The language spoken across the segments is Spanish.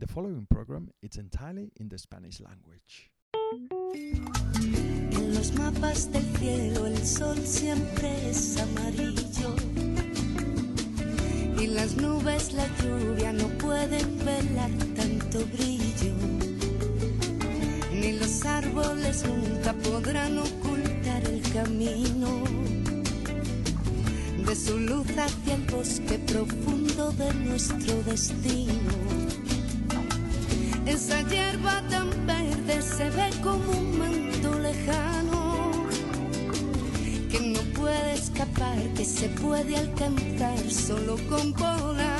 The following program is entirely in the Spanish language. En los mapas del cielo el sol siempre es amarillo y las nubes la lluvia no pueden velar tanto brillo ni los árboles nunca podrán ocultar el camino de su luz hacia el bosque profundo de nuestro destino. Esa hierba tan verde se ve como un manto lejano que no puede escapar, que se puede alcanzar solo con volar.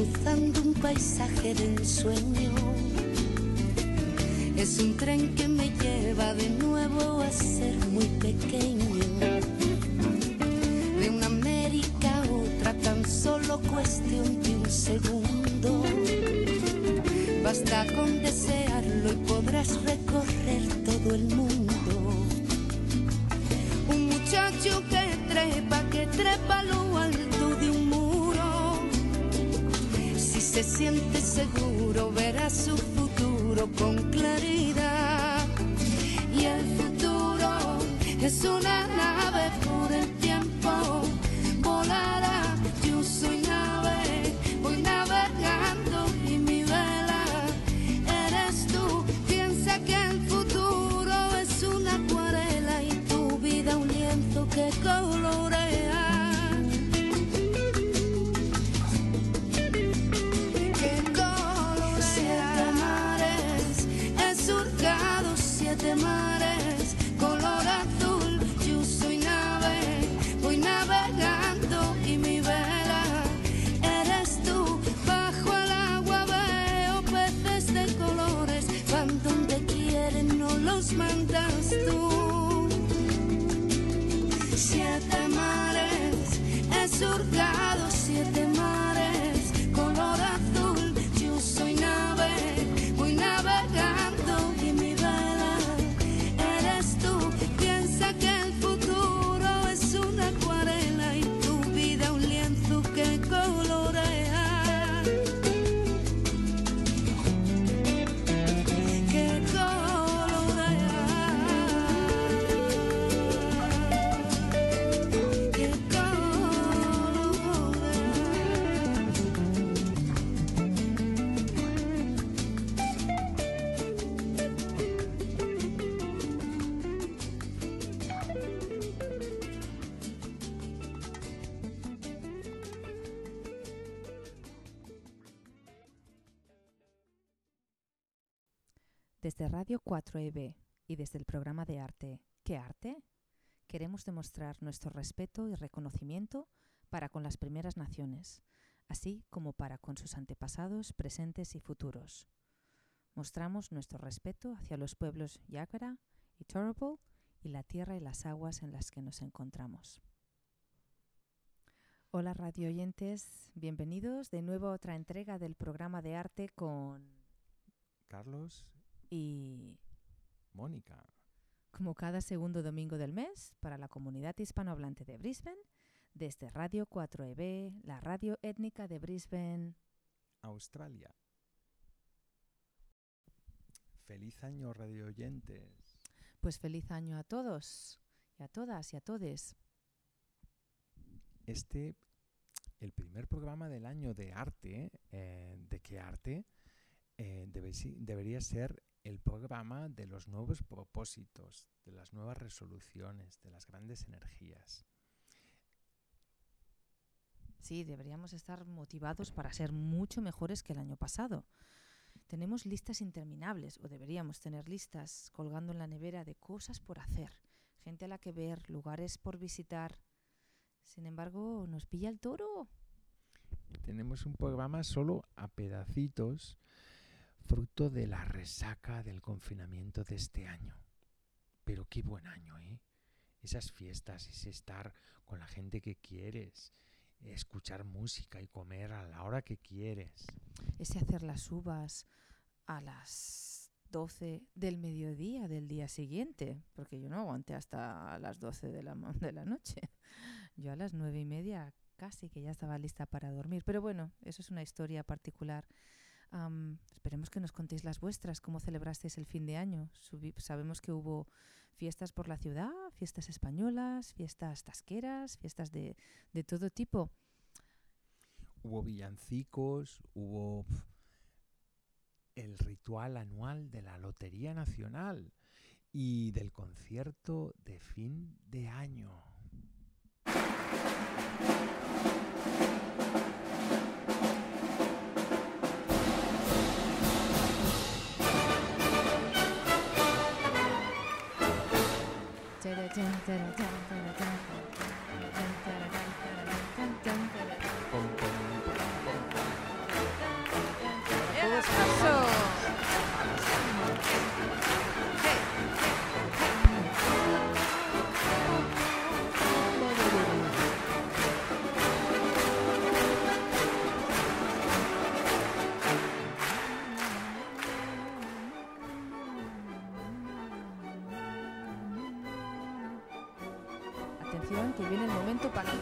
Cruzando un paisaje de ensueño. Es un tren que me lleva de nuevo a ser muy pequeño. Seguro, verá su futuro con claridad. Y el futuro es una nave 4EB y desde el programa de arte ¿Qué arte? Queremos demostrar nuestro respeto y reconocimiento para con las primeras naciones, así como para con sus antepasados presentes y futuros. Mostramos nuestro respeto hacia los pueblos Yagara y Turrbal y la tierra y las aguas en las que nos encontramos. Hola radio oyentes, bienvenidos de nuevo a otra entrega del programa de arte con Carlos, y Mónica. como cada segundo domingo del mes para la comunidad hispanohablante de Brisbane, desde Radio 4EB, la radio étnica de Brisbane. Australia. Feliz año, radio oyentes. Pues feliz año a todos y a todas y a todes. Este, el primer programa del año de arte, eh, ¿de qué arte? Eh, debe debería ser el programa de los nuevos propósitos, de las nuevas resoluciones, de las grandes energías. Sí, deberíamos estar motivados para ser mucho mejores que el año pasado. Tenemos listas interminables, o deberíamos tener listas, colgando en la nevera de cosas por hacer, gente a la que ver, lugares por visitar. Sin embargo, nos pilla el toro. Tenemos un programa solo a pedacitos, fruto de la resaca del confinamiento de este año. Pero qué buen año, ¿eh? Esas fiestas, ese estar con la gente que quieres, escuchar música y comer a la hora que quieres. Ese hacer las uvas a las 12 del mediodía del día siguiente, porque yo no aguanté hasta las 12 de la, de la noche. Yo a las nueve y media casi que ya estaba lista para dormir. Pero bueno, eso es una historia particular. Esperemos que nos contéis las vuestras, cómo celebrasteis el fin de año. Sabemos que hubo fiestas por la ciudad, fiestas españolas, fiestas tasqueras, fiestas de, de todo tipo. Hubo villancicos, hubo el ritual anual de la Lotería Nacional y del concierto de fin de año. 对对，这样，对的，这样，对的，这样。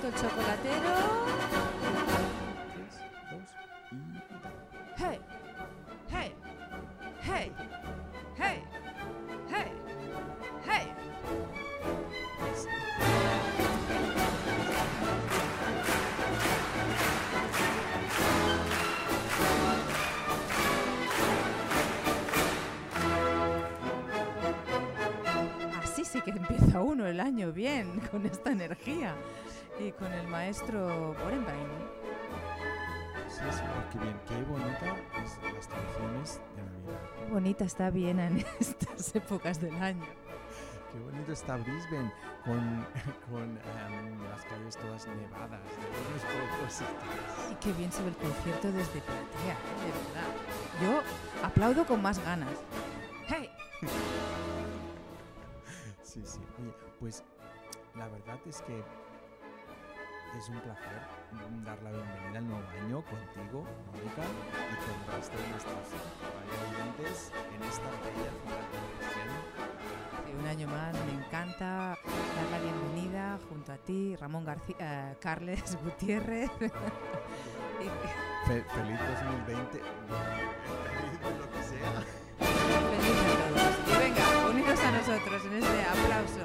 El chocolatero. Tres, dos y... Hey, hey, hey, hey, hey, hey. Así sí que empieza uno el año bien, con esta energía y con el maestro Borenbein. Sí, sí, qué bien, qué bonita es las tradiciones de Navidad. Qué bonita está bien en estas épocas del año. Qué bonito está Brisbane con, con las calles todas nevadas de. Y qué bien se ve el concierto desde platea, de verdad. Yo aplaudo con más ganas. ¡Hey! Sí, sí. Oye, pues la verdad es que es un placer dar la bienvenida al nuevo año contigo, Mónica, y con el resto de nuestros oyentes en esta bella ciudad de. Sí, un año más, me encanta dar la bienvenida junto a ti, Ramón García, Carles Gutiérrez. Fe- feliz 2020, feliz lo que sea. Feliz a todos. Y venga, uniros a nosotros en este aplauso.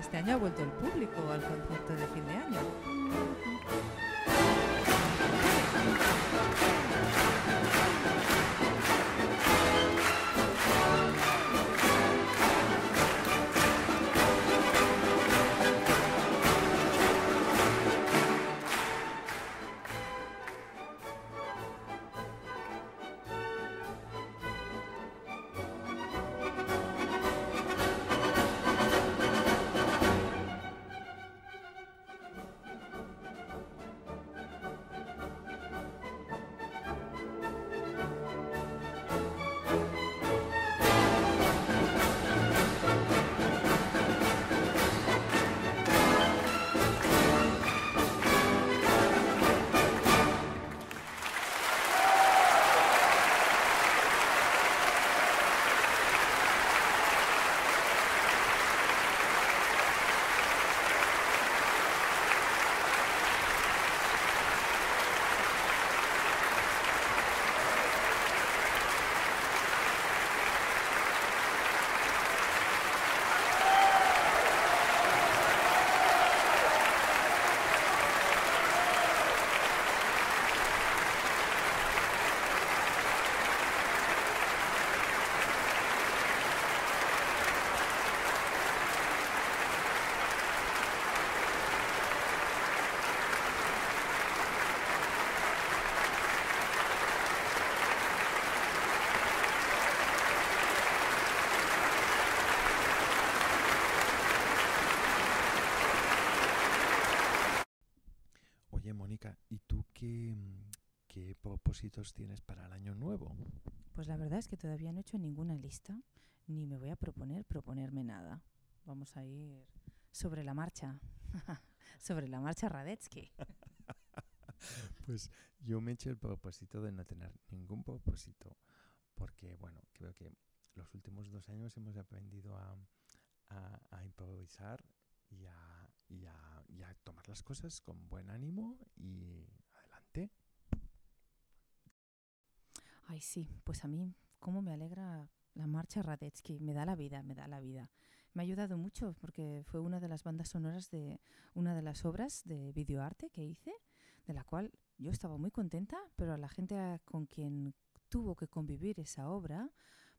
Este año ha vuelto el público al concierto de fin de año. Tienes para el año nuevo? Pues la verdad es que todavía no he hecho ninguna lista, ni me voy a proponer proponerme nada. Vamos a ir sobre la marcha, sobre la marcha Radetzky. Pues yo me he hecho el propósito de no tener ningún propósito, porque bueno, creo que los últimos dos años hemos aprendido a, a- a improvisar y a, y a- y a tomar las cosas con buen ánimo y adelante. Ay, sí, pues a mí, cómo me alegra la marcha Radetzky. Me da la vida, me da la vida. Me ha ayudado mucho porque fue una de las bandas sonoras de una de las obras de videoarte que hice, de la cual yo estaba muy contenta, pero a la gente con quien tuvo que convivir esa obra,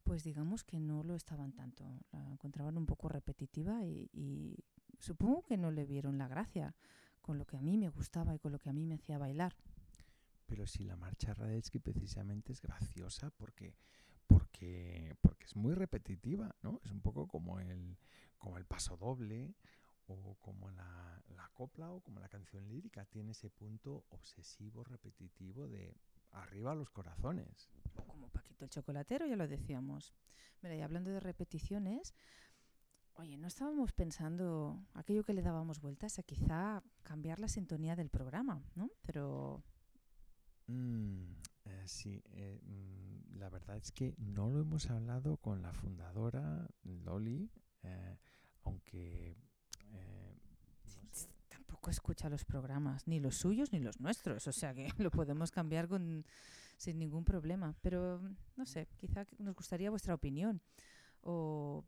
pues digamos que no lo estaban tanto. La encontraban un poco repetitiva y, y supongo que no le vieron la gracia con lo que a mí me gustaba y con lo que a mí me hacía bailar. Pero si la marcha Radetzky precisamente es graciosa porque, porque, porque es muy repetitiva, ¿no? Es un poco como el, como el paso doble o como la, la copla o como la canción lírica. Tiene ese punto obsesivo, repetitivo de arriba los corazones. Como Paquito el chocolatero, ya lo decíamos. Mira, y hablando de repeticiones, oye, ¿no estábamos pensando aquello que le dábamos vueltas a quizá cambiar la sintonía del programa, ¿no? Pero Mm, eh, sí, eh, mm, la verdad es que no lo hemos hablado con la fundadora, Loli, eh, aunque... eh, no sé. tampoco escucha los programas, ni los suyos ni los nuestros, o sea que lo podemos cambiar con, sin ningún problema. Pero, no sé, quizá nos gustaría vuestra opinión. O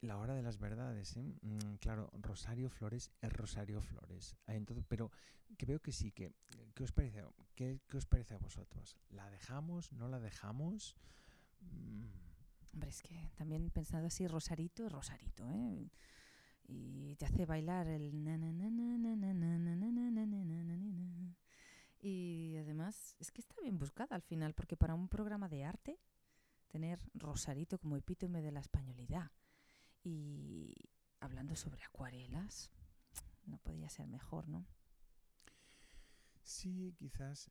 La hora de las verdades, ¿eh? Mm, claro, Rosario Flores es Rosario Flores. Ah, Entonces, pero que veo que sí, que ¿qué os parece? ¿Qué, qué os parece a vosotros? ¿La dejamos? ¿No la dejamos? Mm, Hombre, es que también pensando así, Rosarito es Rosarito, ¿eh? Y te hace bailar el. Y además es que está bien buscada al final, porque para un programa de arte, tener Rosarito como epítome de la españolidad y hablando sobre acuarelas, no podía ser mejor, ¿no? Sí, quizás,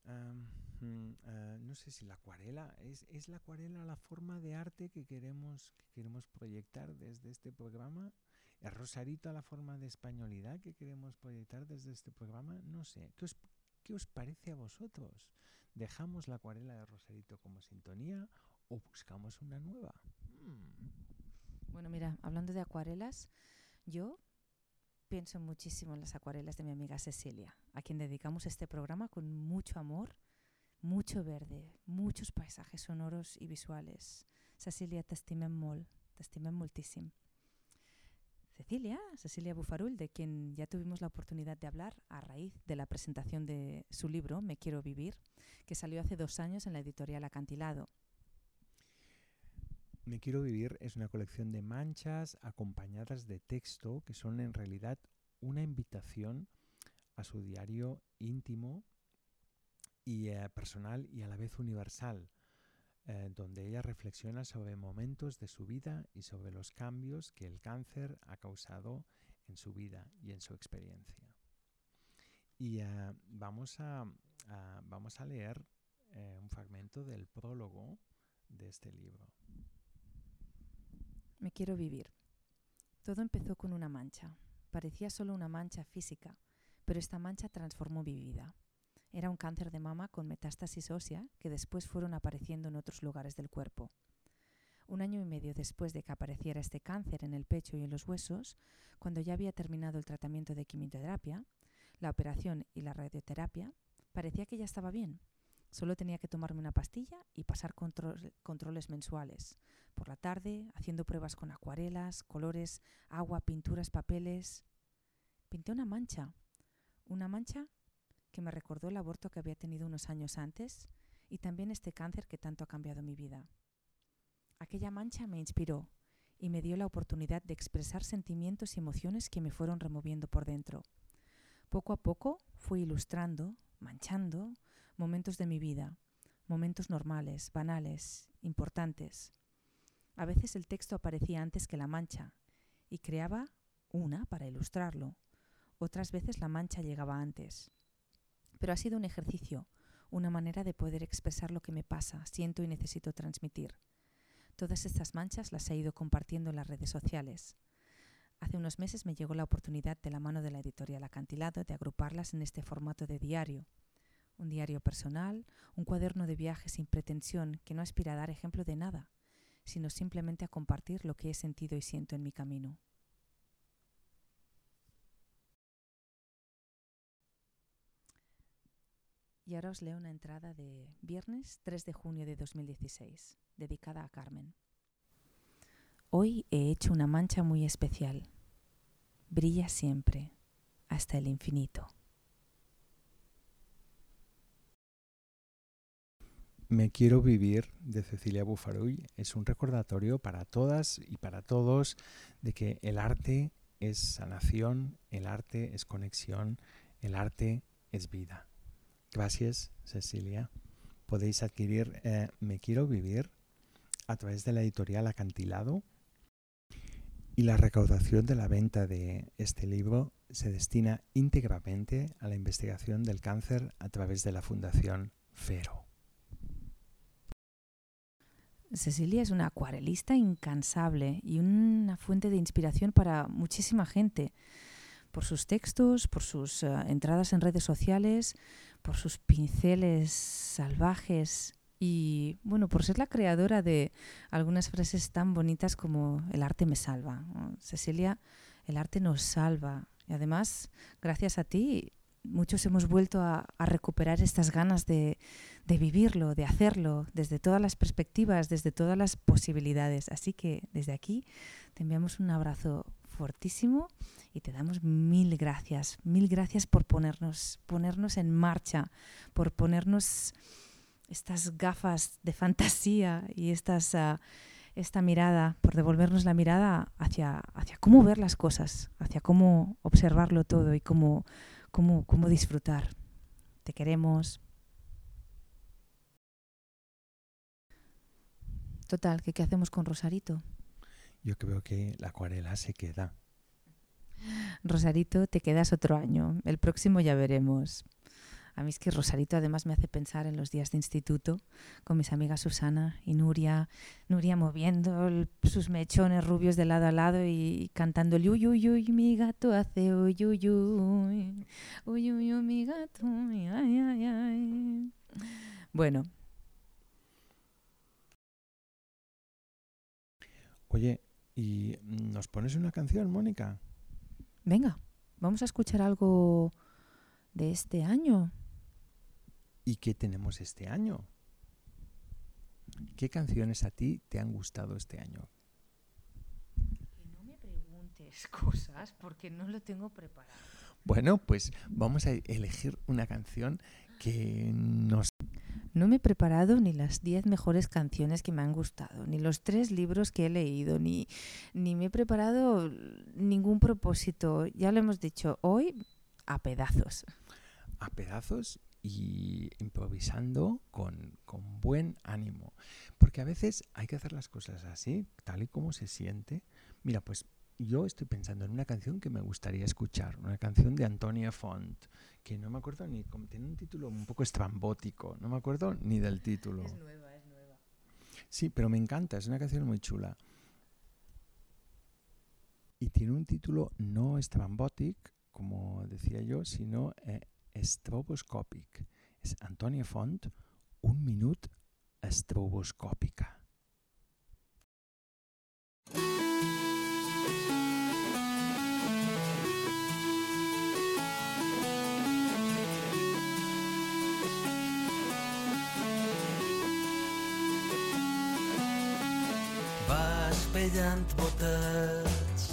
mm, ah, no sé si la acuarela, ¿es, ¿es la acuarela la forma de arte que queremos, que queremos proyectar desde este programa? ¿Es Rosarito la forma de españolidad que queremos proyectar desde este programa? No sé, ¿qué os, qué os parece a vosotros? ¿Dejamos la acuarela de Rosarito como sintonía o buscamos una nueva? Mm. Bueno, mira, hablando de acuarelas, yo pienso muchísimo en las acuarelas de mi amiga Cecilia, a quien dedicamos este programa con mucho amor, mucho verde, muchos paisajes sonoros y visuales. Cecilia, t'estimem molt, t'estimem moltíssim. Cecilia, Cecilia Bufarul, de quien ya tuvimos la oportunidad de hablar a raíz de la presentación de su libro Me quiero vivir, que salió hace dos años en la editorial Acantilado. Me quiero vivir es una colección de manchas acompañadas de texto que son en realidad una invitación a su diario íntimo y eh, personal y a la vez universal, eh, donde ella reflexiona sobre momentos de su vida y sobre los cambios que el cáncer ha causado en su vida y en su experiencia. Y eh, vamos, a, vamos a leer un fragmento del prólogo de este libro. Me quiero vivir. Todo empezó con una mancha. Parecía solo una mancha física, pero esta mancha transformó mi vida. Era un cáncer de mama con metástasis ósea que después fueron apareciendo en otros lugares del cuerpo. Un año y medio después de que apareciera este cáncer en el pecho y en los huesos, cuando ya había terminado el tratamiento de quimioterapia, la operación y la radioterapia, parecía que ya estaba bien. Solo tenía que tomarme una pastilla y pasar control- controles mensuales, por la tarde, haciendo pruebas con acuarelas, colores, agua, pinturas, papeles. Pinté una mancha, una mancha que me recordó el aborto que había tenido unos años antes y también este cáncer que tanto ha cambiado mi vida. Aquella mancha me inspiró y me dio la oportunidad de expresar sentimientos y emociones que me fueron removiendo por dentro. Poco a poco fui ilustrando, manchando, momentos de mi vida, momentos normales, banales, importantes. A veces el texto aparecía antes que la mancha y creaba una para ilustrarlo. Otras veces la mancha llegaba antes. Pero ha sido un ejercicio, una manera de poder expresar lo que me pasa, siento y necesito transmitir. Todas estas manchas las he ido compartiendo en las redes sociales. Hace unos meses me llegó la oportunidad de la mano de la editorial Acantilado de agruparlas en este formato de diario. Un diario personal, un cuaderno de viaje sin pretensión que no aspira a dar ejemplo de nada, sino simplemente a compartir lo que he sentido y siento en mi camino. Y ahora os leo una entrada de viernes 3 de junio de 2016, dedicada a Carmen. Hoy he hecho una mancha muy especial. Brilla siempre, hasta el infinito. Me quiero vivir de Cecilia Bufaruy es un recordatorio para todas y para todos de que el arte es sanación, el arte es conexión, el arte es vida. Gracias, Cecilia. Podéis adquirir eh, Me Quiero Vivir a través de la editorial Acantilado y la recaudación de la venta de este libro se destina íntegramente a la investigación del cáncer a través de la Fundación Fero. Cecilia es una acuarelista incansable y una fuente de inspiración para muchísima gente, por sus textos, por sus uh, entradas en redes sociales, por sus pinceles salvajes y bueno, por ser la creadora de algunas frases tan bonitas como el arte me salva. Cecilia, el arte nos salva y además, gracias a ti, muchos hemos vuelto a, a recuperar estas ganas de, de, vivirlo, de hacerlo, desde todas las perspectivas, desde todas las posibilidades. Así que desde aquí te enviamos un abrazo fortísimo y te damos mil gracias, mil gracias por ponernos, ponernos en marcha, por ponernos estas gafas de fantasía y uh, esta mirada, por devolvernos la mirada hacia, hacia cómo ver las cosas, hacia cómo observarlo todo y cómo, cómo, cómo disfrutar. Te queremos. Total, ¿qué, ¿qué hacemos con Rosarito? Yo creo que la acuarela se queda. Rosarito, te quedas otro año. El próximo ya veremos. A mí es que Rosarito además me hace pensar en los días de instituto con mis amigas Susana y Nuria, Nuria moviendo el, sus mechones rubios de lado a lado y cantando el uy, uy, uy, mi gato hace uy, uy, uy, uy, uy, uy, mi gato, ay, ay, ay. Bueno. Oye, ¿y nos pones una canción, Mónica? Venga, vamos a escuchar algo de este año. ¿Y qué tenemos este año? ¿Qué canciones a ti te han gustado este año? Que no me preguntes cosas porque no lo tengo preparado. Bueno, pues vamos a elegir una canción que nos... No me he preparado ni las 10 mejores canciones que me han gustado, ni los tres libros que he leído, ni, ni me he preparado ningún propósito. Ya lo hemos dicho, hoy a pedazos. A pedazos y improvisando con, con, buen ánimo. Porque a veces hay que hacer las cosas así, tal y como se siente. Mira, pues yo estoy pensando en una canción que me gustaría escuchar, una canción de Antonia Font, que no me acuerdo ni, tiene un título un poco estrambótico, no me acuerdo ni del título. Es nueva, es nueva. Sí, pero me encanta, es una canción muy chula. Y tiene un título no estrambótico, como decía yo, sino eh, estroboscòpic. És Antònia Font, un minut estroboscòpica. Vas pellant botets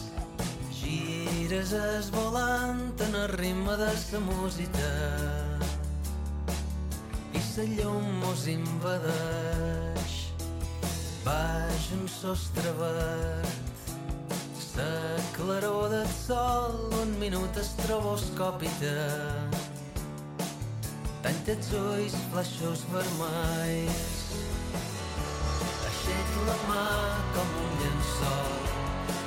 gires es volant en el ritme de sa música i sa llum mos invadeix baix un sostre verd. Sa claror del sol un minut estroboscòpica tant els ulls flaixos vermells aixec la mà com un llençol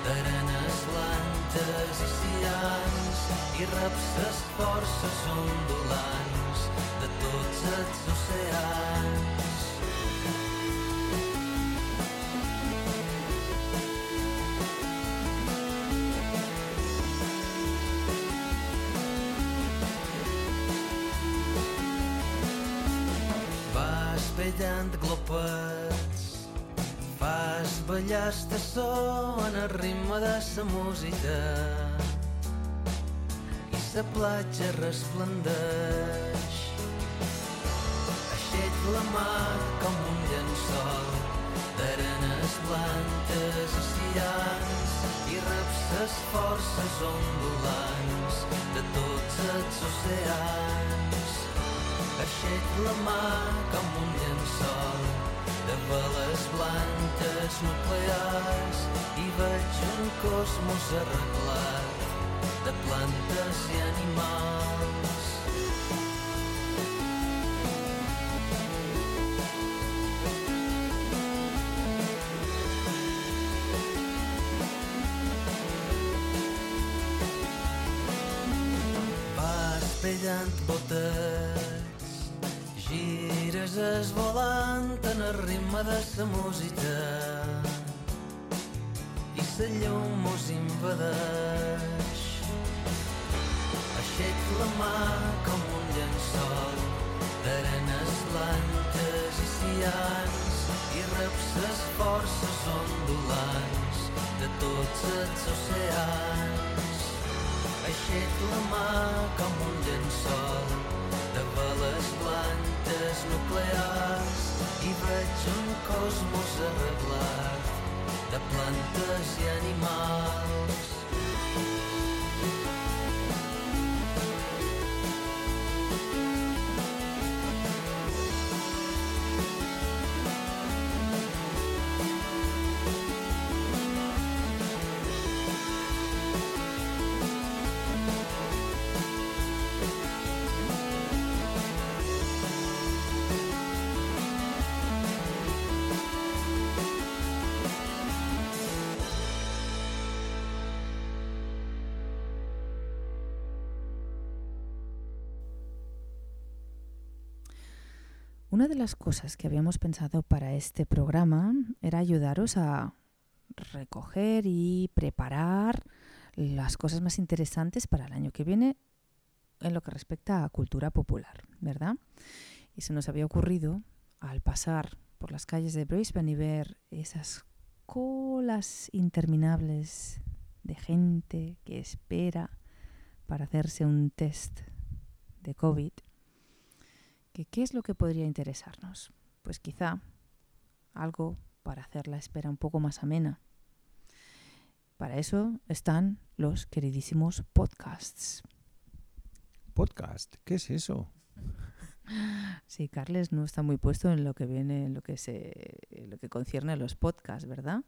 d'arenes blanques i cians i les forces ondulants de tots els oceans. ballant glopets fas ballar el so en el ritme de sa música i sa platja resplendeix. Aixec la mà com un llençol d'arenes blanques i cians i forces ondulants de tots els oceans. Aixec la mà com un llençol de veles blanques nuclears i veig un cosmos arreglat de plantes i animals. Vas pellant botets, gires es volant ritme de sa música i sa llum mos invadeix. Aixec la mà com un llençol d'arenes blanques i cians i reps les forces ondulants de tots els oceans. Aixec la mà com un llençol de veles blanques nuclears i veig un cosmos arreglat de plantes i animals. Una de las cosas que habíamos pensado para este programa era ayudaros a recoger y preparar las cosas más interesantes para el año que viene en lo que respecta a cultura popular, ¿verdad? Y se nos había ocurrido, al pasar por las calles de Brisbane y ver esas colas interminables de gente que espera para hacerse un test de COVID, que qué es lo que podría interesarnos. Pues quizá algo para hacer la espera un poco más amena. Para eso están los queridísimos podcasts. Podcast, ¿qué es eso? Sí, Carles no está muy puesto en lo que viene, en lo que se, en lo que concierne a los podcasts, ¿verdad?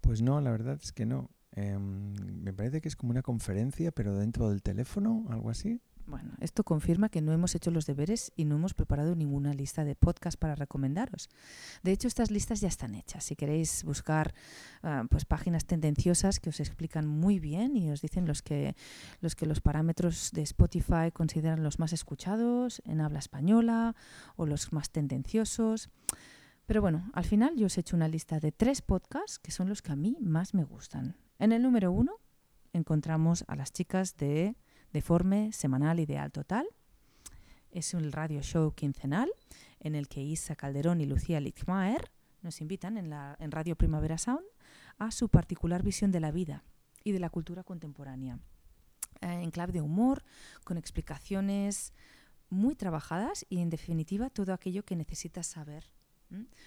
Pues no, la verdad es que no. Em, me parece que es como una conferencia, pero dentro del teléfono, algo así. Bueno, esto confirma que no hemos hecho los deberes y no hemos preparado ninguna lista de podcast para recomendaros. De hecho, estas listas ya están hechas. Si queréis buscar ah, pues páginas tendenciosas que os explican muy bien y os dicen los que, los que los parámetros de Spotify consideran los más escuchados en habla española o los más tendenciosos. Pero bueno, al final yo os he hecho una lista de tres podcasts que son los que a mí más me gustan. En el número uno encontramos a las chicas de Deforme, Semanal Ideal Total. Es un radio show quincenal en el que Isa Calderón y Lucía Lichtmaer nos invitan en, la, en Radio Primavera Sound a su particular visión de la vida y de la cultura contemporánea. Eh, en clave de humor, con explicaciones muy trabajadas y en definitiva todo aquello que necesitas saber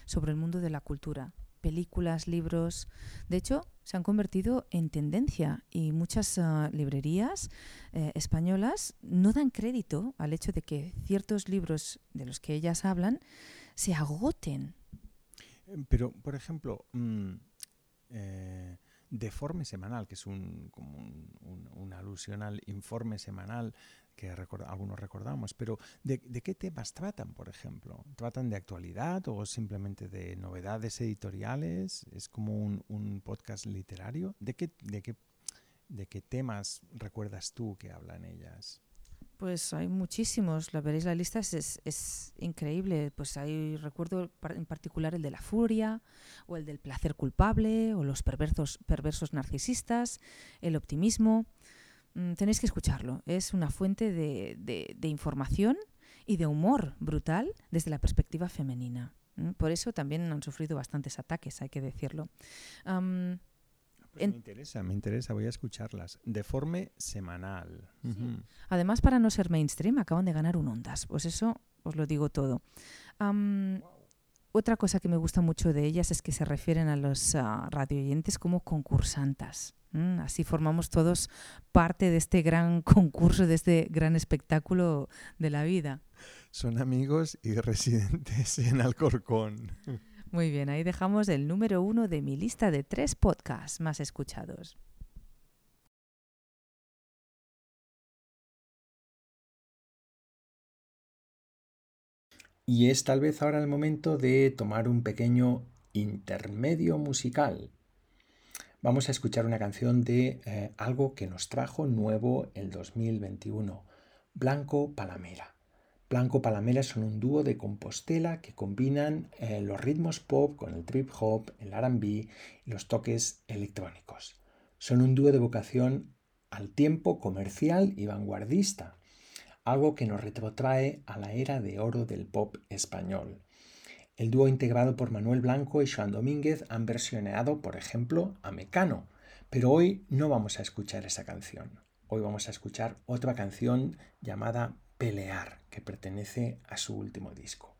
sobre el mundo de la cultura, películas, libros. De hecho, se han convertido en tendencia y muchas uh, librerías eh, españolas no dan crédito al hecho de que ciertos libros de los que ellas hablan se agoten. Pero, por ejemplo, mm, eh, Deforme Semanal, que es un, como un, un- una alusión al informe semanal que record- algunos recordamos, pero ¿de, de qué temas tratan, por ejemplo? ¿Tratan de actualidad o simplemente de novedades editoriales? ¿Es como un, un podcast literario? ¿De qué, de qué ¿De qué temas recuerdas tú que hablan ellas? Pues hay muchísimos, la veréis la lista, es, es, increíble. Pues hay, recuerdo en particular el de la furia, o el del placer culpable, o los perversos, perversos narcisistas, el optimismo. Mm, tenéis que escucharlo, es una fuente de, de- información y de humor brutal desde la perspectiva femenina. Mm, Por eso también han sufrido bastantes ataques, hay que decirlo. Pues En- Me interesa, me interesa, voy a escucharlas. De forma semanal. Ujú. Además, para no ser mainstream, acaban de ganar un Ondas. Pues eso os lo digo todo. Am, otra cosa que me gusta mucho de ellas es que se refieren a los ah, radioyentes como concursantas. ¿m? Así formamos todos parte de este gran concurso, de este gran espectáculo de la vida. Son amigos y residentes en Alcorcón. Muy bien, ahí dejamos el número uno de mi lista de tres podcasts más escuchados. Y es tal vez ahora el momento de tomar un pequeño intermedio musical. Vamos a escuchar una canción de eh, algo que nos trajo nuevo el 2021, Blanco Palamera. Blanco Palamera son un dúo de Compostela que combinan eh, los ritmos pop con el trip hop, el RB y los toques electrónicos. Son un dúo de vocación al tiempo comercial y vanguardista, algo que nos retrotrae a la era de oro del pop español. El dúo integrado por Manuel Blanco y Joan Domínguez han versionado, por ejemplo, a Mecano, pero hoy no vamos a escuchar esa canción. Hoy vamos a escuchar otra canción llamada Pelear, que pertenece a su último disco.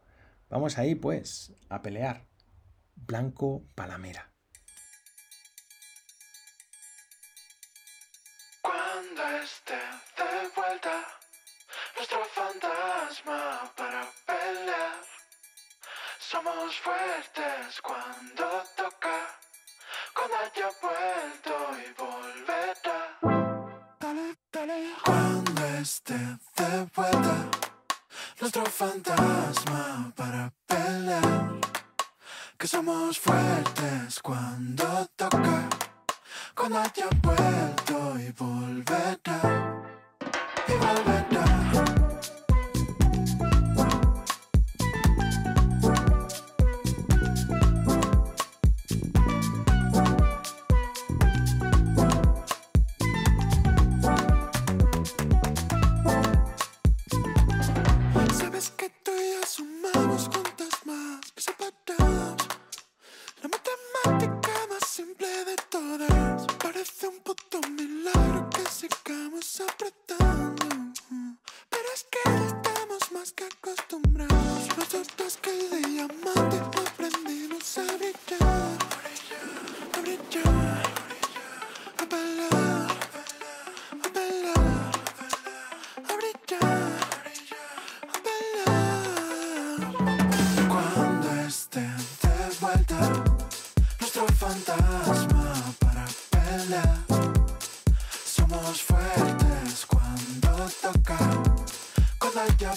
Vamos ahí, pues, a pelear. Blanco Palamera. Cuando esté de vuelta nuestro fantasma para pelear, somos fuertes cuando toca, cuando haya vuelto y volverá. Esté de vuelta nuestro fantasma para pelear, que somos fuertes cuando toca cuando haya vuelto y volverá y volverá.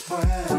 Cuando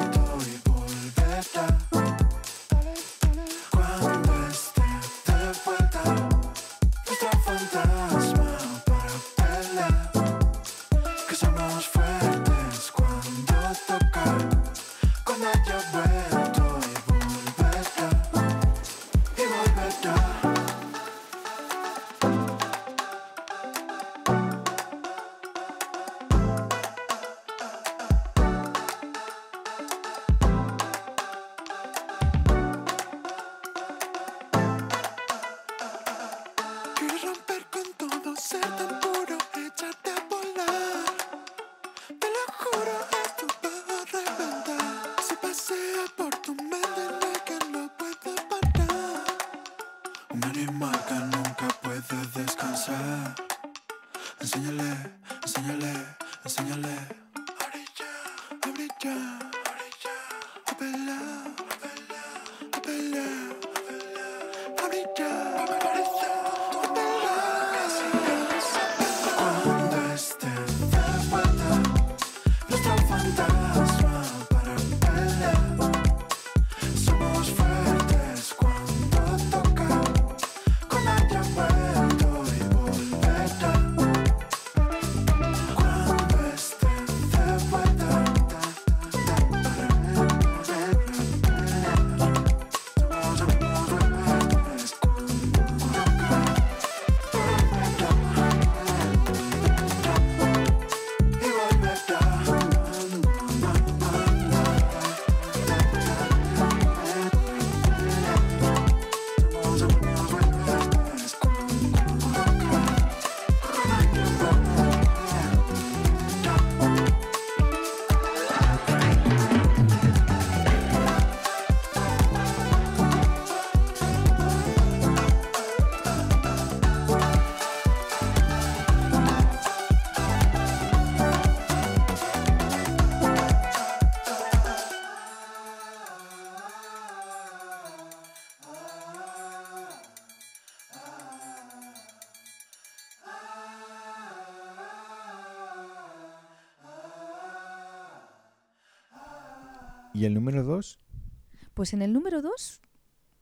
Pues en el número dos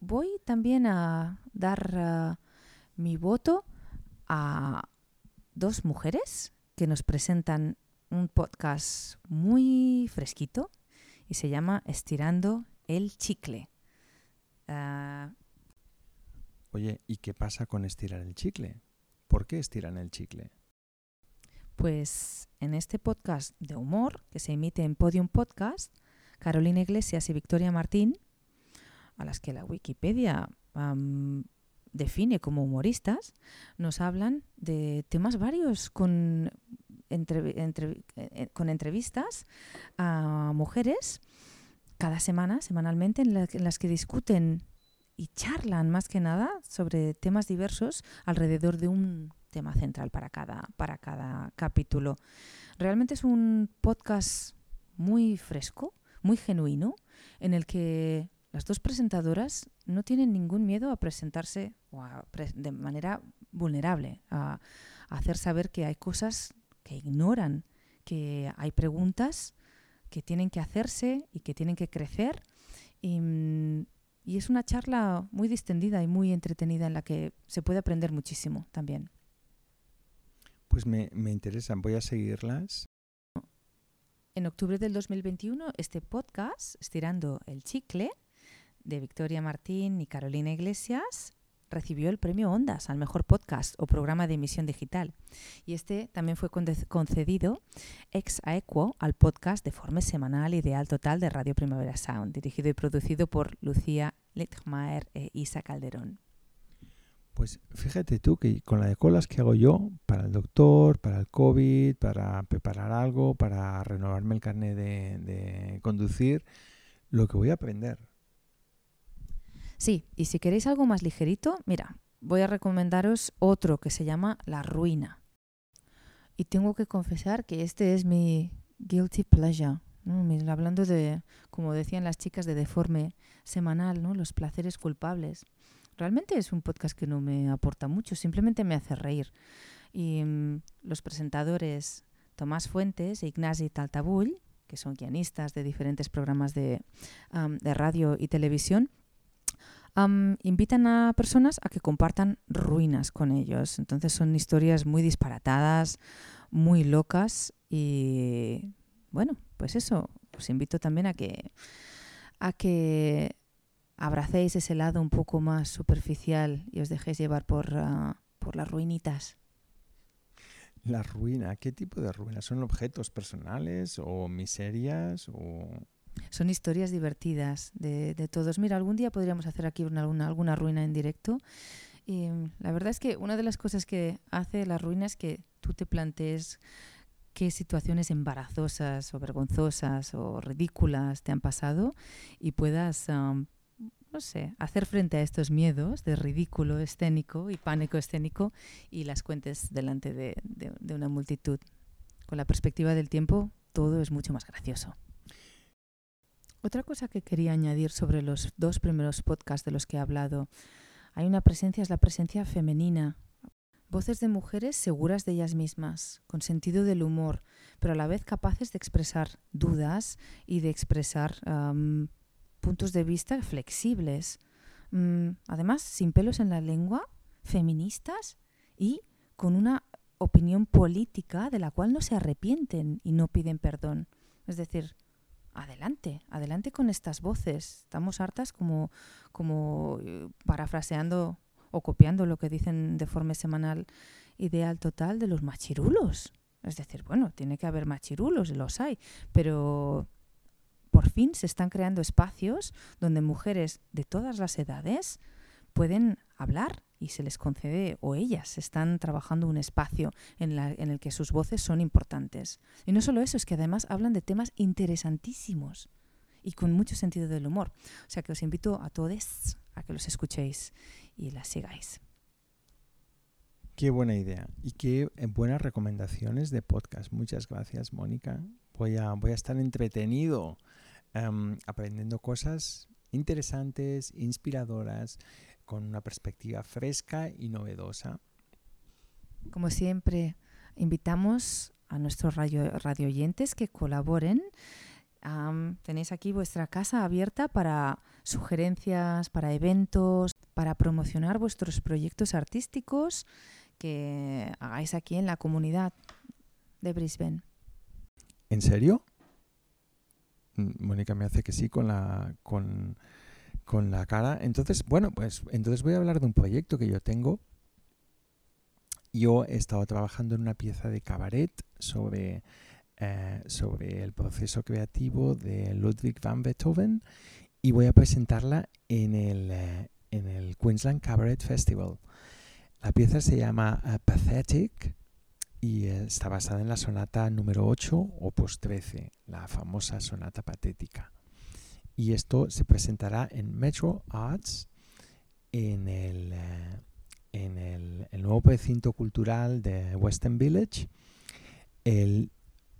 voy también a dar ah, mi voto a dos mujeres que nos presentan un podcast muy fresquito y se llama Estirando el chicle. Ah, Oye, ¿y qué pasa con estirar el chicle? ¿Por qué estiran el chicle? Pues en este podcast de humor que se emite en Podium Podcast, Carolina Iglesias y Victoria Martín, a las que la Wikipedia define como humoristas, nos hablan de temas varios con, eh, entrevistas a mujeres cada semana, semanalmente, en, en las que discuten y charlan más que nada sobre temas diversos alrededor de un tema central para cada, para cada capítulo. Realmente es un podcast muy fresco, muy genuino, en el que las dos presentadoras no tienen ningún miedo a presentarse o a pre- de manera vulnerable, a, a hacer saber que hay cosas que ignoran, que hay preguntas que tienen que hacerse y que tienen que crecer. Y, mm, y es una charla muy distendida y muy entretenida en la que se puede aprender muchísimo también. Pues me, me interesan, voy a seguirlas. En octubre del 2021, este podcast, Estirando el Chicle, de Victoria Martín y Carolina Iglesias, recibió el premio Ondas al mejor podcast o programa de emisión digital. Y este también fue concedido ex aequo al podcast de forma semanal Ideal Total de Radio Primavera Sound, dirigido y producido por Lucía Littmaer e Isa Calderón. Pues fíjate tú que con la de colas que hago yo, para el doctor, para el COVID, para preparar algo, para renovarme el carnet de conducir, lo que voy a aprender. Sí, y si queréis algo más ligerito, mira, voy a recomendaros otro que se llama La Ruina. Y tengo que confesar que este es mi guilty pleasure. ¿no? Hablando de, como decían las chicas, de deforme semanal, ¿no? los placeres culpables. Realmente es un podcast que no me aporta mucho, simplemente me hace reír. Y mm, los presentadores Tomás Fuentes e Ignasi Taltabull, que son guionistas de diferentes programas de, am, de radio y televisión, invitan a personas a que compartan ruinas con ellos. Entonces son historias muy disparatadas, muy locas y bueno, pues eso, os invito también a que a que abracéis ese lado un poco más superficial y os dejéis llevar por, ah, por las ruinitas. La ruina, ¿qué tipo de ruina? ¿Son objetos personales o miserias o Son historias divertidas de, todos. Mira, algún día podríamos hacer aquí una- alguna, ruina en directo. Y mm, la verdad es que una de las cosas que hace la ruina es que tú te plantees qué situaciones embarazosas o vergonzosas o ridículas te han pasado y puedas, no sé, hacer frente a estos miedos de ridículo escénico y pánico escénico y las cuentes delante de, de- de una multitud. Con la perspectiva del tiempo, todo es mucho más gracioso. Otra cosa que quería añadir sobre los dos primeros podcasts de los que he hablado, hay una presencia, es la presencia femenina. Voces de mujeres seguras de ellas mismas, con sentido del humor, pero a la vez capaces de expresar dudas y de expresar am, puntos de vista flexibles. Mm, además, sin pelos en la lengua, feministas y con una opinión política de la cual no se arrepienten y no piden perdón. Es decir, adelante, adelante con estas voces. Estamos hartas como, como eh, parafraseando o copiando lo que dicen de forma semanal ideal total de los machirulos. Es decir, bueno, tiene que haber machirulos, los hay, pero por fin se están creando espacios donde mujeres de todas las edades pueden hablar y se les concede, o ellas están trabajando un espacio en, la- en el que sus voces son importantes. Y no solo eso, es que además hablan de temas interesantísimos y con mucho sentido del humor. O sea que os invito a todos a que los escuchéis y las sigáis. Qué buena idea y qué eh, buenas recomendaciones de podcast. Muchas gracias, Mónica. Voy a, voy a estar entretenido em, aprendiendo cosas interesantes, inspiradoras, con una perspectiva fresca y novedosa. Como siempre, invitamos a nuestros radio, radio oyentes que colaboren tenéis aquí vuestra casa abierta para sugerencias, para eventos, para promocionar vuestros proyectos artísticos que hagáis aquí en la comunidad de Brisbane. ¿En serio? Mónica me hace que sí con la, con, con la cara. Entonces, bueno, pues entonces voy a hablar de un proyecto que yo tengo. Yo he estado trabajando en una pieza de cabaret sobre, eh, sobre el proceso creativo de Ludwig van Beethoven y voy a presentarla en el, eh, en el Queensland Cabaret Festival. La pieza se llama eh, Pathetic y está basada en la sonata número 8, opus 13, la famosa sonata patética. Y esto se presentará en Metro Arts, en el, eh, en el, nuevo recinto cultural de Western Village, el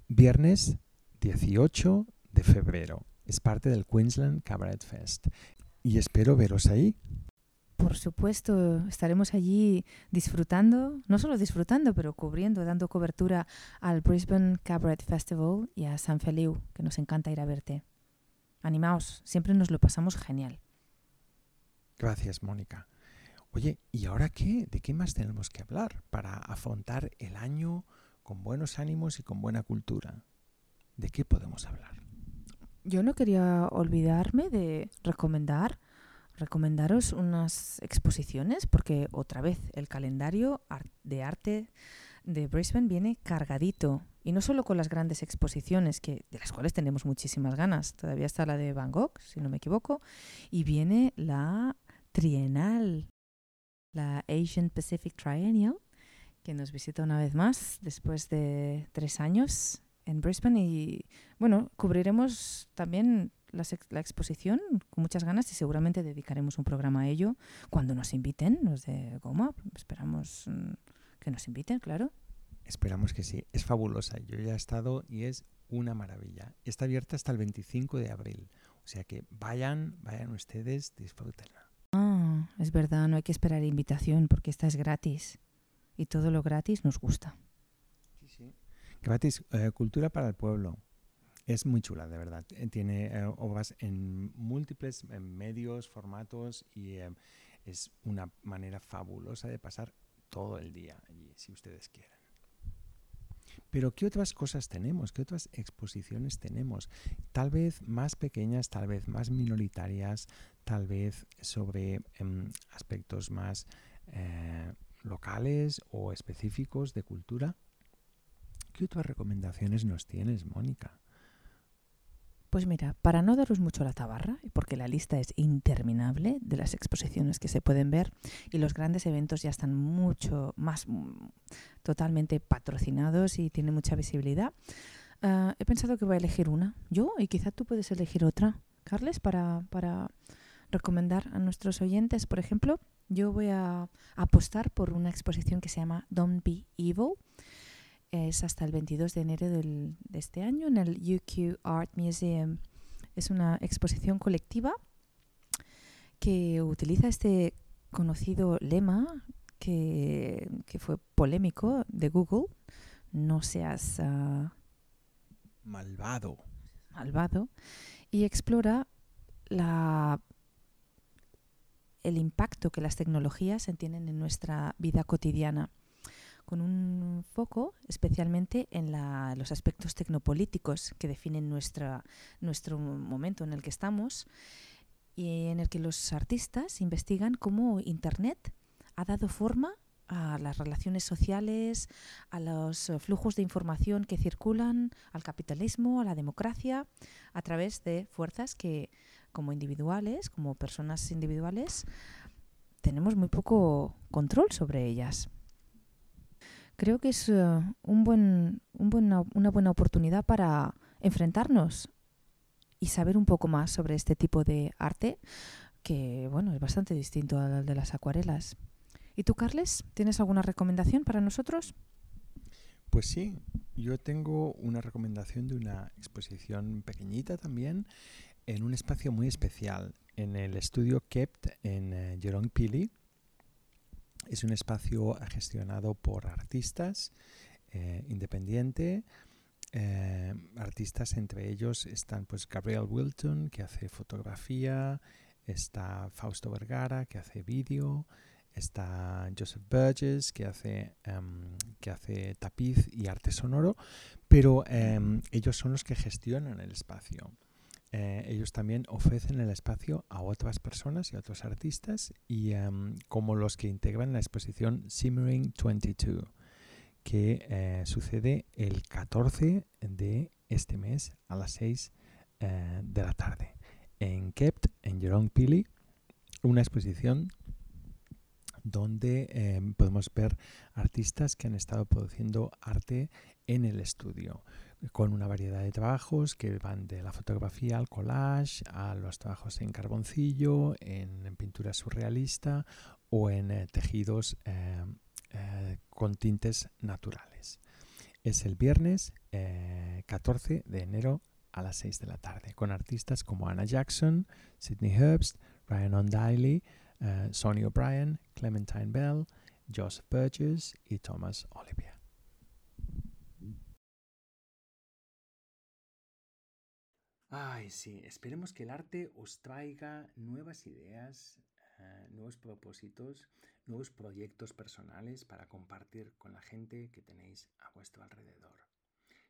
viernes 18 de febrero. Es parte del Queensland Cabaret Fest. Y espero veros ahí. Por supuesto, estaremos allí disfrutando, no solo disfrutando, pero cubriendo, dando cobertura al Brisbane Cabaret Festival y a San Feliu, que nos encanta ir a verte. Animaos, siempre nos lo pasamos genial. Gracias, Mónica. Oye, ¿y ahora qué? ¿De qué más tenemos que hablar para afrontar el año con buenos ánimos y con buena cultura? ¿De qué podemos hablar? Yo no quería olvidarme de recomendar, recomendaros unas exposiciones, porque otra vez el calendario ar- de arte de Brisbane viene cargadito. Y no solo con las grandes exposiciones, que, de las cuales tenemos muchísimas ganas. Todavía está la de Van Gogh, si no me equivoco. Y viene la trienal, la Asian Pacific Triennial, que nos visita una vez más después de tres años en Brisbane. Y bueno, cubriremos también ex- la exposición con muchas ganas y seguramente dedicaremos un programa a ello cuando nos inviten, los de Goma. Esperamos mm, que nos inviten, claro. Esperamos que sí. Es fabulosa. Yo ya he estado y es una maravilla. Está abierta hasta el 25 de abril. O sea que vayan, vayan ustedes, disfrútenla. Ah, es verdad, no hay que esperar invitación porque esta es gratis. Y todo lo gratis nos gusta. Sí, sí. Gratis, eh, Cultura para el Pueblo. Es muy chula, de verdad. Eh, Tiene eh, obras en múltiples medios, formatos y eh, es una manera fabulosa de pasar todo el día allí, si ustedes quieren. Pero ¿qué otras cosas tenemos? ¿Qué otras exposiciones tenemos? Tal vez más pequeñas, tal vez más minoritarias, tal vez sobre em, aspectos más eh, locales o específicos de cultura. ¿Qué otras recomendaciones nos tienes, Mónica? Pues mira, para no daros mucho la tabarra, porque la lista es interminable de las exposiciones que se pueden ver y los grandes eventos ya están mucho más mm, totalmente patrocinados y tienen mucha visibilidad, ah, he pensado que voy a elegir una, yo, y quizá tú puedes elegir otra, Carles, para, para recomendar a nuestros oyentes. Por ejemplo, yo voy a apostar por una exposición que se llama Don't Be Evil. Es hasta el 22 de enero del- de este año en el UQ Art Museum. Es una exposición colectiva que utiliza este conocido lema que, que fue polémico de Google. No seas ah, Malvado. malvado y explora la, el impacto que las tecnologías tienen en nuestra vida cotidiana, con un foco especialmente en la- los aspectos tecnopolíticos que definen nuestra, nuestro momento en el que estamos y en el que los artistas investigan cómo Internet ha dado forma a las relaciones sociales, a los flujos de información que circulan, al capitalismo, a la democracia, a través de fuerzas que como individuales, como personas individuales, tenemos muy poco control sobre ellas. Creo que es eh, un buen, un buena- una buena oportunidad para enfrentarnos y saber un poco más sobre este tipo de arte que, bueno, es bastante distinto al de las acuarelas. ¿Y tú, Carles, tienes alguna recomendación para nosotros? Pues sí, yo tengo una recomendación de una exposición pequeñita también en un espacio muy especial, en el estudio Kept en eh, Jerome Pili. Es un espacio gestionado por artistas, eh, independiente, eh, artistas, entre ellos están pues Gabriel Wilton, que hace fotografía, está Fausto Vergara, que hace vídeo, está Joseph Burgess, que hace, em, que hace tapiz y arte sonoro, pero em, ellos son los que gestionan el espacio. Eh, ellos también ofrecen el espacio a otras personas y a otros artistas, y em, como los que integran la exposición Simmering 22, que eh, sucede el 14 de este mes a las 6 eh, de la tarde en Kept, en Jerome Pili, una exposición donde em, podemos ver artistas que han estado produciendo arte en el estudio, con una variedad de trabajos que van de la fotografía al collage, a los trabajos en carboncillo, en, pintura surrealista o en eh, tejidos em, eh, con tintes naturales. Es el viernes 14 eh, de enero a las 6 de la tarde, con artistas como Anna Jackson, Sidney Herbst, Ryan O'Daly, Sonny O'Brien, Clementine Bell, Joseph Burgess y Thomas Olivier. Ay, sí, esperemos que el arte os traiga nuevas ideas, uh, nuevos propósitos, nuevos proyectos personales para compartir con la gente que tenéis a vuestro alrededor.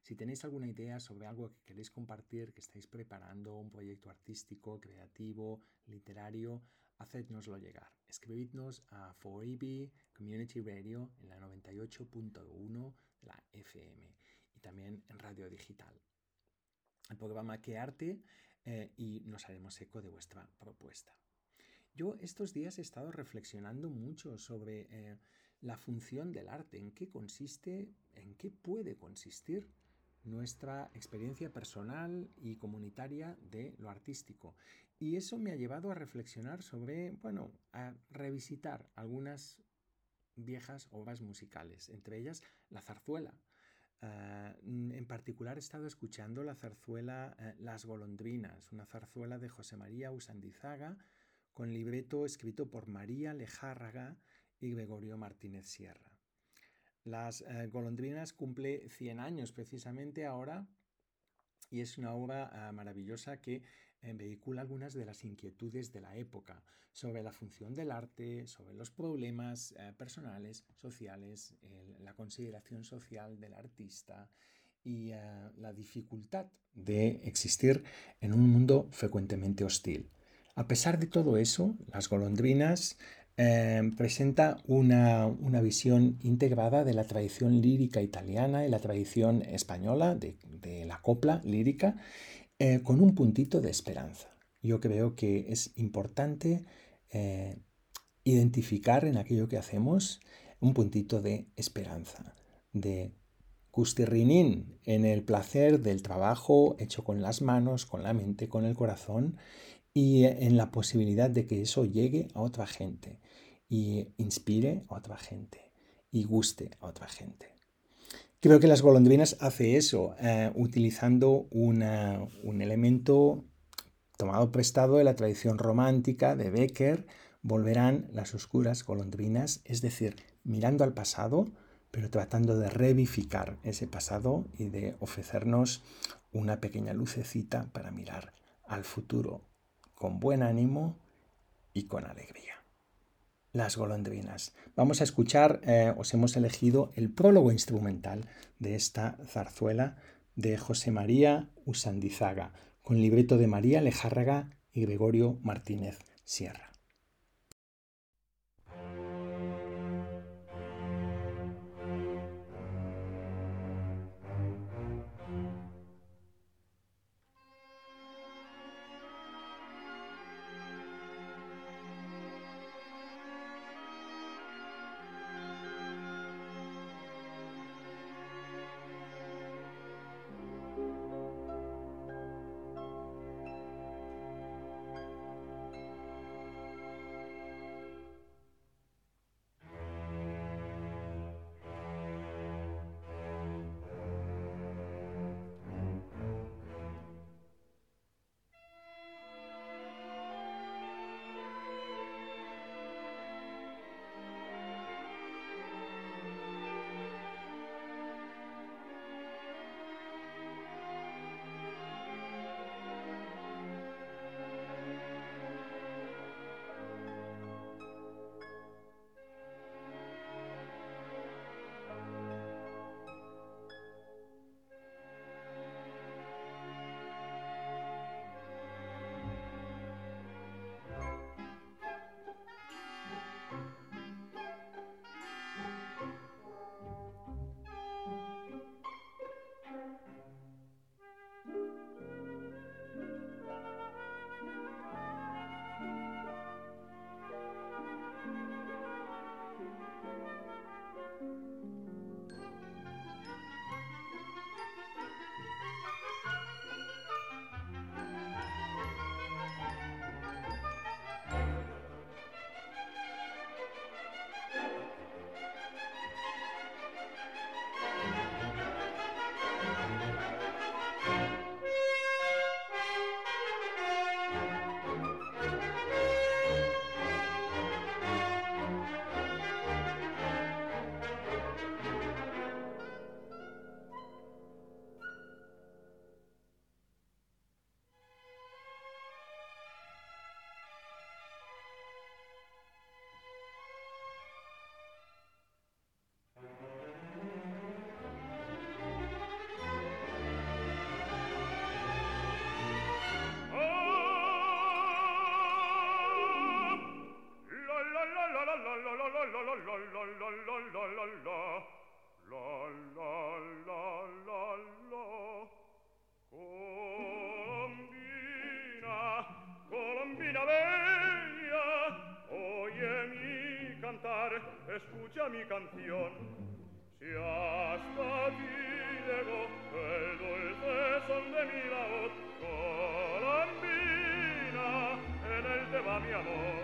Si tenéis alguna idea sobre algo que queréis compartir, que estáis preparando un proyecto artístico, creativo, literario, hacednoslo llegar. Escribidnos a 4EB Community Radio en la 98.1 de la FM y también en radio digital. El programa Que Arte eh, y nos haremos eco de vuestra propuesta. Yo estos días he estado reflexionando mucho sobre eh, la función del arte, en qué consiste, en qué puede consistir nuestra experiencia personal y comunitaria de lo artístico. Y eso me ha llevado a reflexionar sobre, bueno, a revisitar algunas viejas obras musicales, entre ellas la zarzuela. Ah, en particular he estado escuchando la zarzuela eh, Las golondrinas, una zarzuela de José María Usandizaga, con libreto escrito por María Lejárraga y Gregorio Martínez Sierra. Las eh, golondrinas cumple 100 años precisamente ahora y es una obra ah, maravillosa que vehicula algunas de las inquietudes de la época sobre la función del arte, sobre los problemas eh, personales, sociales, la consideración social del artista y la dificultad de existir en un mundo frecuentemente hostil. A pesar de todo eso, las golondrinas Em, presenta una, visión integrada de la tradición lírica italiana y la tradición española de, la copla lírica eh, con un puntito de esperanza. Yo creo que es importante eh, identificar en aquello que hacemos un puntito de esperanza, de custirrinín en el placer del trabajo hecho con las manos, con la mente, con el corazón y en la posibilidad de que eso llegue a otra gente y inspire a otra gente y guste a otra gente. Creo que las golondrinas hace eso, eh, utilizando un elemento tomado prestado de la tradición romántica de Becker, volverán las oscuras golondrinas, es decir, mirando al pasado, pero tratando de revificar ese pasado y de ofrecernos una pequeña lucecita para mirar al futuro con buen ánimo y con alegría. Las golondrinas. Vamos a escuchar, eh, os hemos elegido el prólogo instrumental de esta zarzuela de José María Usandizaga, con libreto de María Lejárraga y Gregorio Martínez Sierra. escucha mi canción, si hasta ti llegó el dulce son de mi laúd, colombina, en él te va mi amor.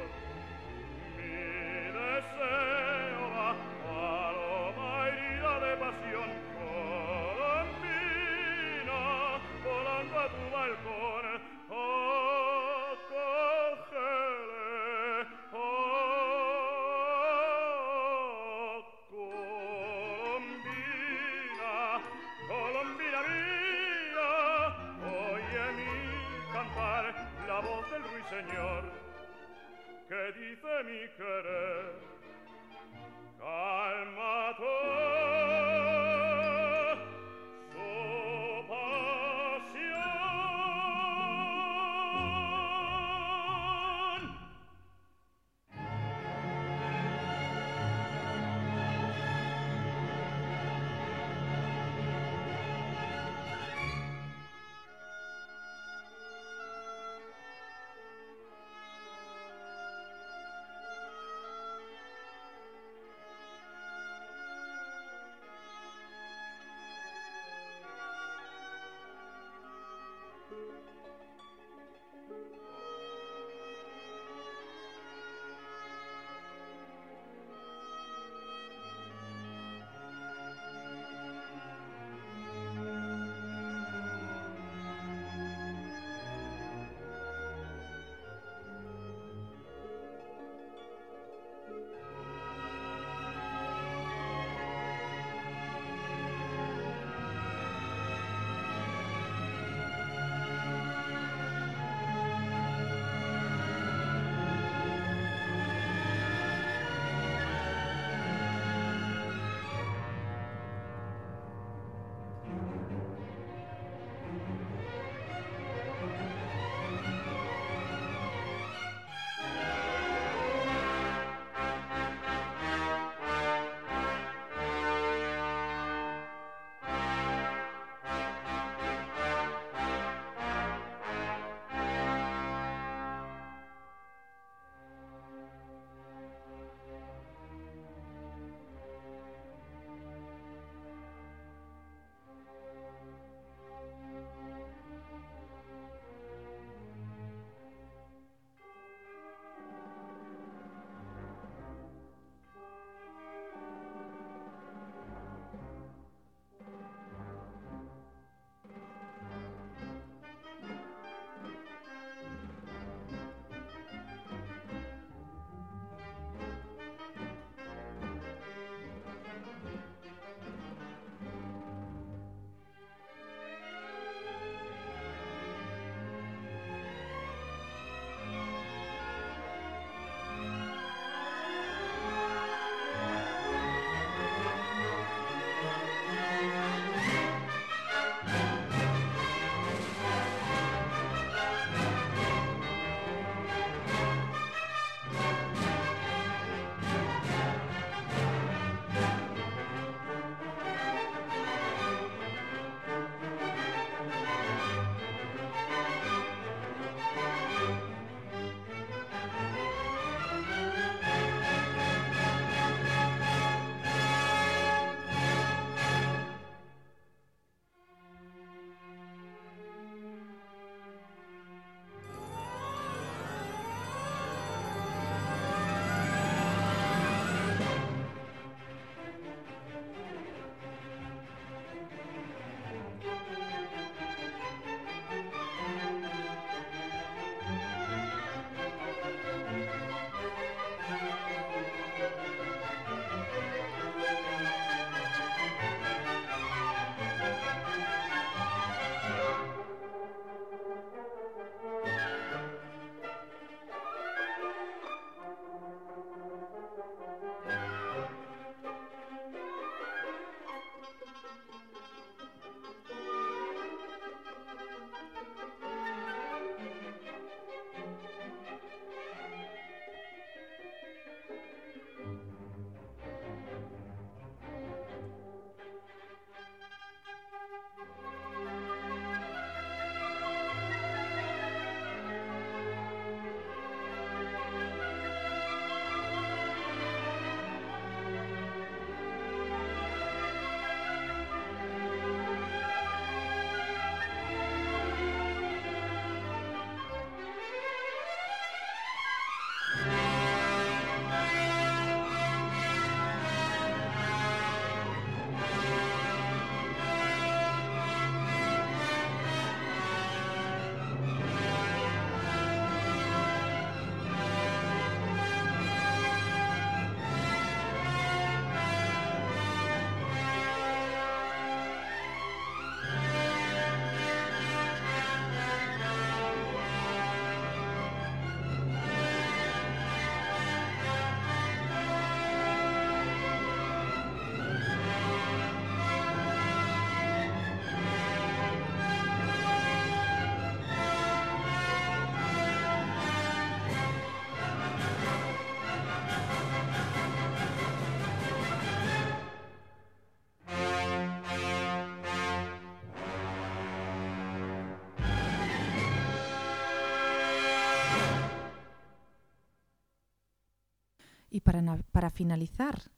Finalizar,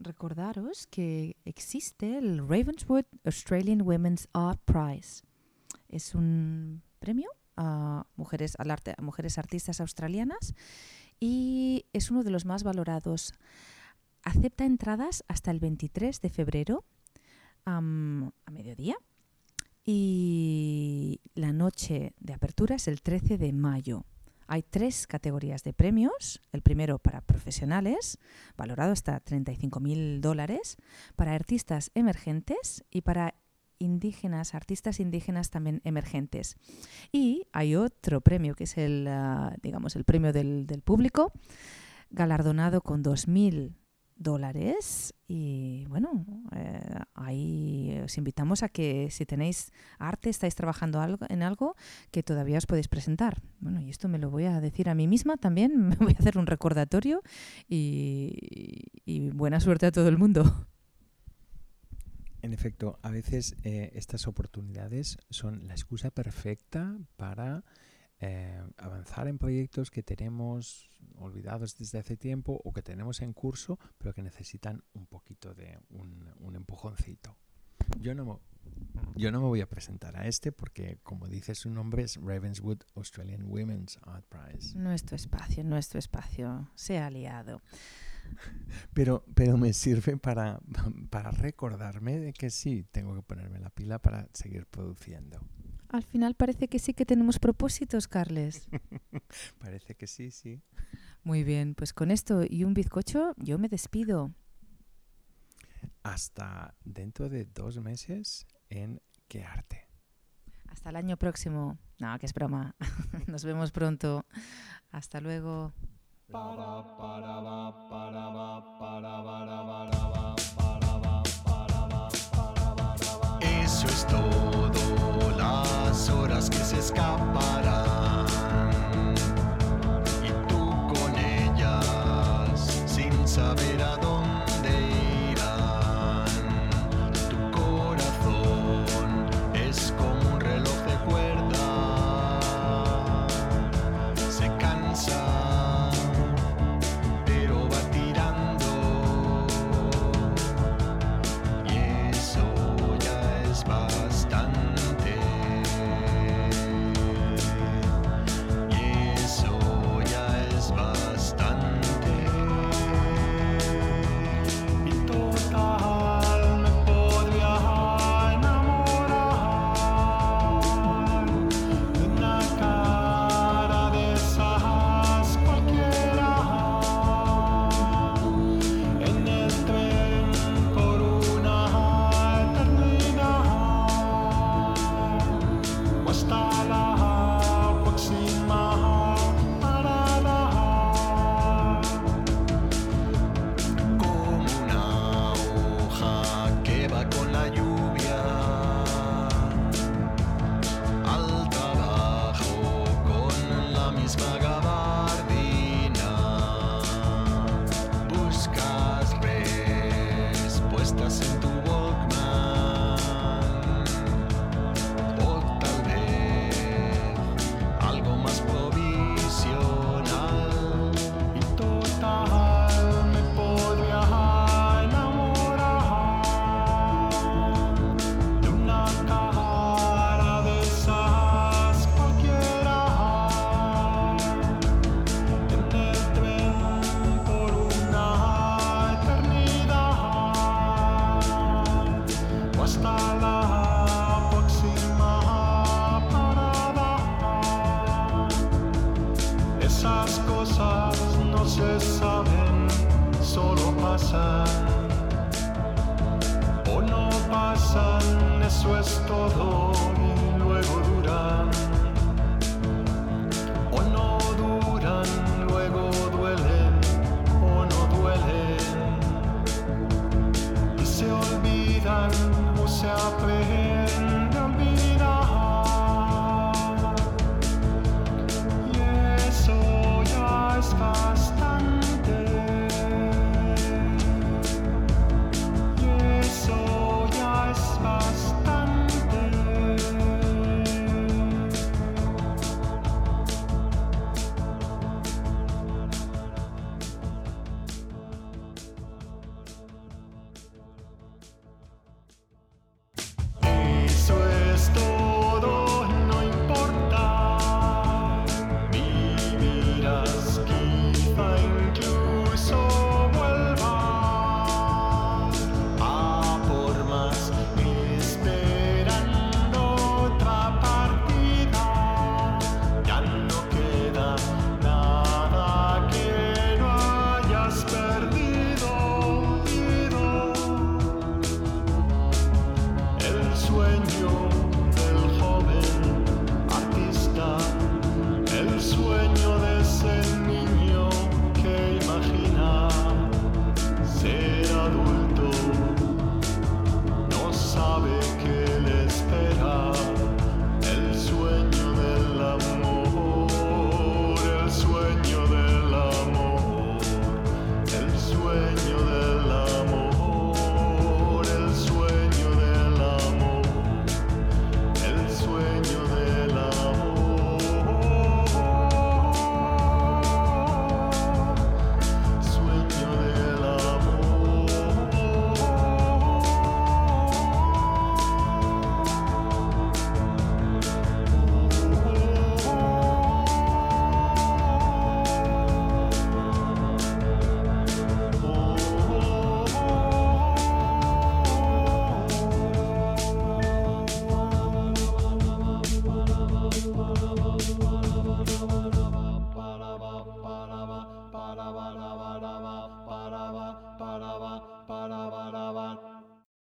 recordaros que existe el Ravenswood Australian Women's Art Prize. Es un premio a mujeres, al arte, a mujeres artistas australianas y es uno de los más valorados. Acepta entradas hasta el 23 de febrero a mediodía y la noche de apertura es el 13 de mayo. Hay tres categorías de premios. El primero para profesionales, valorado hasta 35.000 dólares, para artistas emergentes y para indígenas, artistas indígenas también emergentes. Y hay otro premio que es el, ah, digamos, el premio del, del público, galardonado con 2.000 dólares y bueno, eh, ahí os invitamos a que si tenéis arte, estáis trabajando algo, en algo que todavía os podéis presentar. Bueno, y esto me lo voy a decir a mí misma también, me voy a hacer un recordatorio y, buena suerte a todo el mundo. En efecto, a veces eh, estas oportunidades son la excusa perfecta para eh, avanzar en proyectos que tenemos olvidados desde hace tiempo o que tenemos en curso, pero que necesitan un poquito de un, un empujoncito. Yo no, me, yo no me voy a presentar a este porque, como dice su nombre, es Ravenswood Australian Women's Art Prize. Nuestro espacio, nuestro espacio se ha liado. Pero, pero me sirve para, para recordarme de que sí, tengo que ponerme la pila para seguir produciendo. Al final parece que sí que tenemos propósitos, Carles. Parece que sí, sí. Muy bien, pues con esto y un bizcocho yo me despido. Hasta dentro de dos meses en Qué Arte. Hasta el año próximo. No, que es broma. Nos vemos pronto. Hasta luego. Eso es todo, las horas que se escaparán. Y tú con ellas, sin saber a